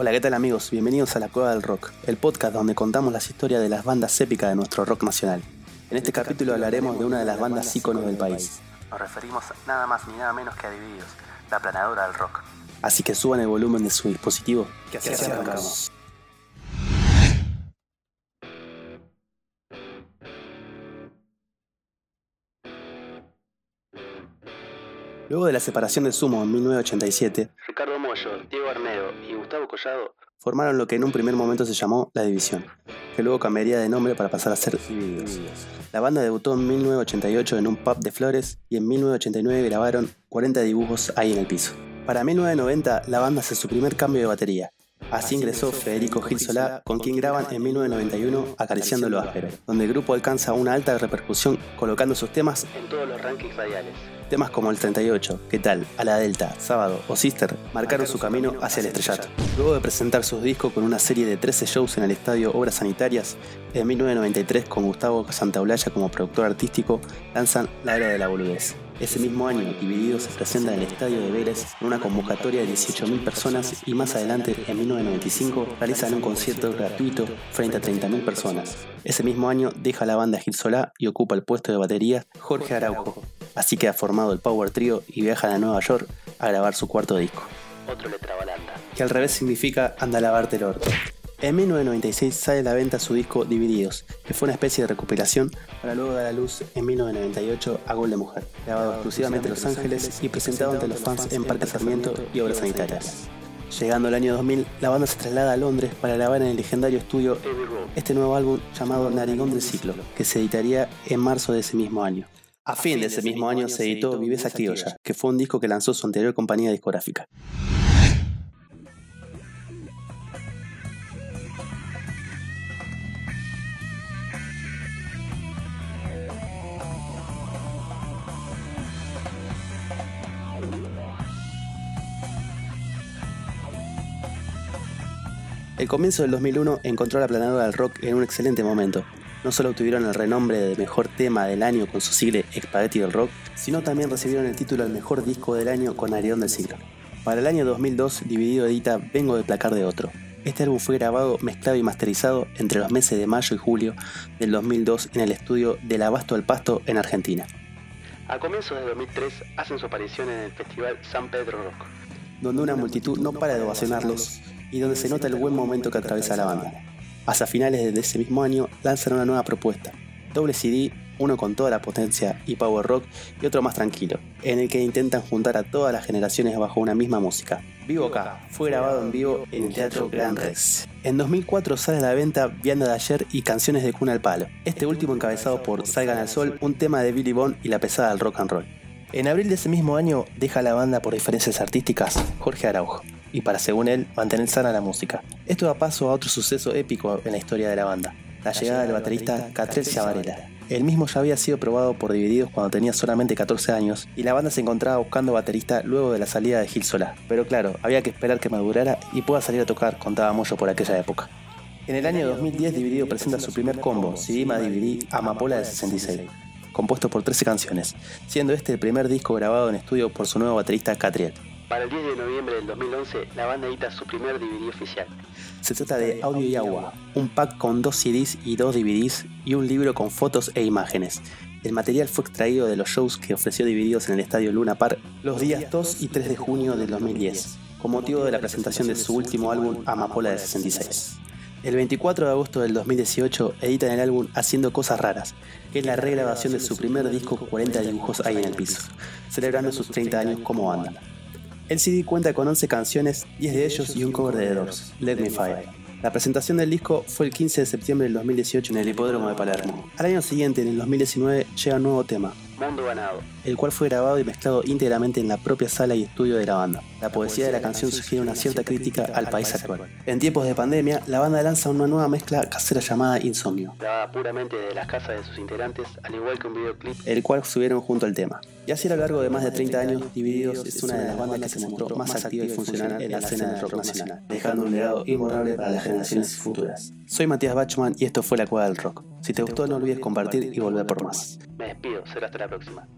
Hola, ¿qué tal amigos? Bienvenidos a La Cueva del Rock, el podcast donde contamos las historias de las bandas épicas de nuestro rock nacional. En este capítulo hablaremos de una de las bandas íconos del país. Nos referimos nada más ni nada menos que a Divididos, la planadora del rock. Así que suban el volumen de su dispositivo, que así arrancamos. Luego de la separación de Sumo en 1987, Ricardo Mollo, Diego Arnedo y Gustavo Collado formaron lo que en un primer momento se llamó La División, que luego cambiaría de nombre para pasar a ser Divididos. La banda debutó en 1988 en un pub de Flores y en 1989 grabaron 40 dibujos ahí en el piso. Para 1990 la banda hace su primer cambio de batería. Así ingresó Federico Gil Solá, con quien graban en 1991 Acariciando lo áspero, donde el grupo alcanza una alta repercusión colocando sus temas en todos los rankings radiales. Temas como el 38, ¿Qué tal?, A la Delta, Sábado o Sister marcaron su camino hacia el estrellato. Luego de presentar sus discos con una serie de 13 shows en el estadio Obras Sanitarias, en 1993 con Gustavo Santaolalla como productor artístico, lanzan La Era de la Boludez. Ese mismo año, Divididos se presenta en el estadio de Vélez en una convocatoria de 18.000 personas y más adelante, en 1995, realizan un concierto gratuito frente a 30.000 personas. Ese mismo año deja la banda Gil Solá y ocupa el puesto de batería Jorge Araujo, así que ha formado el Power Trio y viaja a Nueva York a grabar su cuarto disco. Otro letra balanda. Que al revés significa anda a lavarte el orto. En 1996 sale a la venta su disco Divididos, que fue una especie de recuperación para luego dar a luz en 1998 a Gol de Mujer, grabado exclusivamente en Los Ángeles y presentado ante los fans en Parque Sarmiento y Obras Sanitarias. Llegando el año 2000, la banda se traslada a Londres para grabar en el legendario estudio este nuevo álbum llamado Narigón del Ciclo, que se editaría en marzo de ese mismo año. A fin de ese mismo año se editó Viveza Criolla, que fue un disco que lanzó su anterior compañía discográfica. El comienzo del 2001 encontró a la planadora del rock en un excelente momento. No solo obtuvieron el renombre de mejor tema del año con su sigle Spaghetti del Rock, sino también recibieron el título del mejor disco del año con Arión del Siglo. Para el año 2002, Dividido edita Vengo de placar de otro. Este álbum fue grabado, mezclado y masterizado entre los meses de mayo y julio del 2002 en el estudio del Abasto al Pasto en Argentina. A comienzos de 2003 hacen su aparición en el festival San Pedro Rock, donde una multitud no para de ovacionarlos y donde se nota el buen momento que atraviesa la banda. Hasta finales de ese mismo año lanzan una nueva propuesta, doble CD, uno con toda la potencia y power rock y otro más tranquilo, en el que intentan juntar a todas las generaciones bajo una misma música. Vivo acá fue grabado en vivo en el Teatro Gran Rex. En 2004 sale a la venta Vianda de ayer y Canciones de cuna al palo, este último encabezado por Salgan al Sol, un tema de Billy Bond y la pesada del rock and roll. En abril de ese mismo año deja la banda por diferencias artísticas Jorge Araujo y para, según él, mantener sana la música. Esto da paso a otro suceso épico en la historia de la banda, la llegada del baterista Catrell Chavarela. El mismo ya había sido probado por Divididos cuando tenía solamente 14 años y la banda se encontraba buscando baterista luego de la salida de Gil Solá. Pero claro, había que esperar que madurara y pueda salir a tocar, contaba Moyo por aquella época. En el año 2010 Dividido presenta su primer combo, Sidima Dividí Amapola de 66, compuesto por 13 canciones, siendo este el primer disco grabado en estudio por su nuevo baterista Catriel. Para el 10 de noviembre del 2011, la banda edita su primer DVD oficial. Se trata de Audio y Agua, un pack con dos CDs y dos DVDs y un libro con fotos e imágenes. El material fue extraído de los shows que ofreció Divididos en el estadio Luna Park los días 2 y 3 de junio del 2010, con motivo de la presentación de su último álbum Amapola de 66. El 24 de agosto del 2018 editan el álbum Haciendo Cosas Raras, que es la regrabación de su primer disco 40 dibujos ahí en el piso, celebrando sus 30 años como banda. El CD cuenta con 11 canciones, 10 de ellos y un cover de The Doors, Let Me Fire. La presentación del disco fue el 15 de septiembre del 2018 en el Hipódromo de Palermo. Al año siguiente, en el 2019, llega un nuevo tema, Mundo Ganado, el cual fue grabado y mezclado íntegramente en la propia sala y estudio de la banda. La poesía de la canción sugiere una cierta crítica al país actual. En tiempos de pandemia, la banda lanza una nueva mezcla casera llamada Insomnio, grabada puramente de las casas de sus integrantes, al igual que un videoclip, el cual subieron junto al tema. Y así a lo largo de más de 30 años, Divididos es una de las bandas que se mostró más activa y funcional en la escena del rock nacional, dejando un legado imborrable para las generaciones futuras. Soy Matías Bachman y esto fue La Cueva del Rock. Si te gustó no olvides compartir y volver por más. Despido, será hasta la próxima.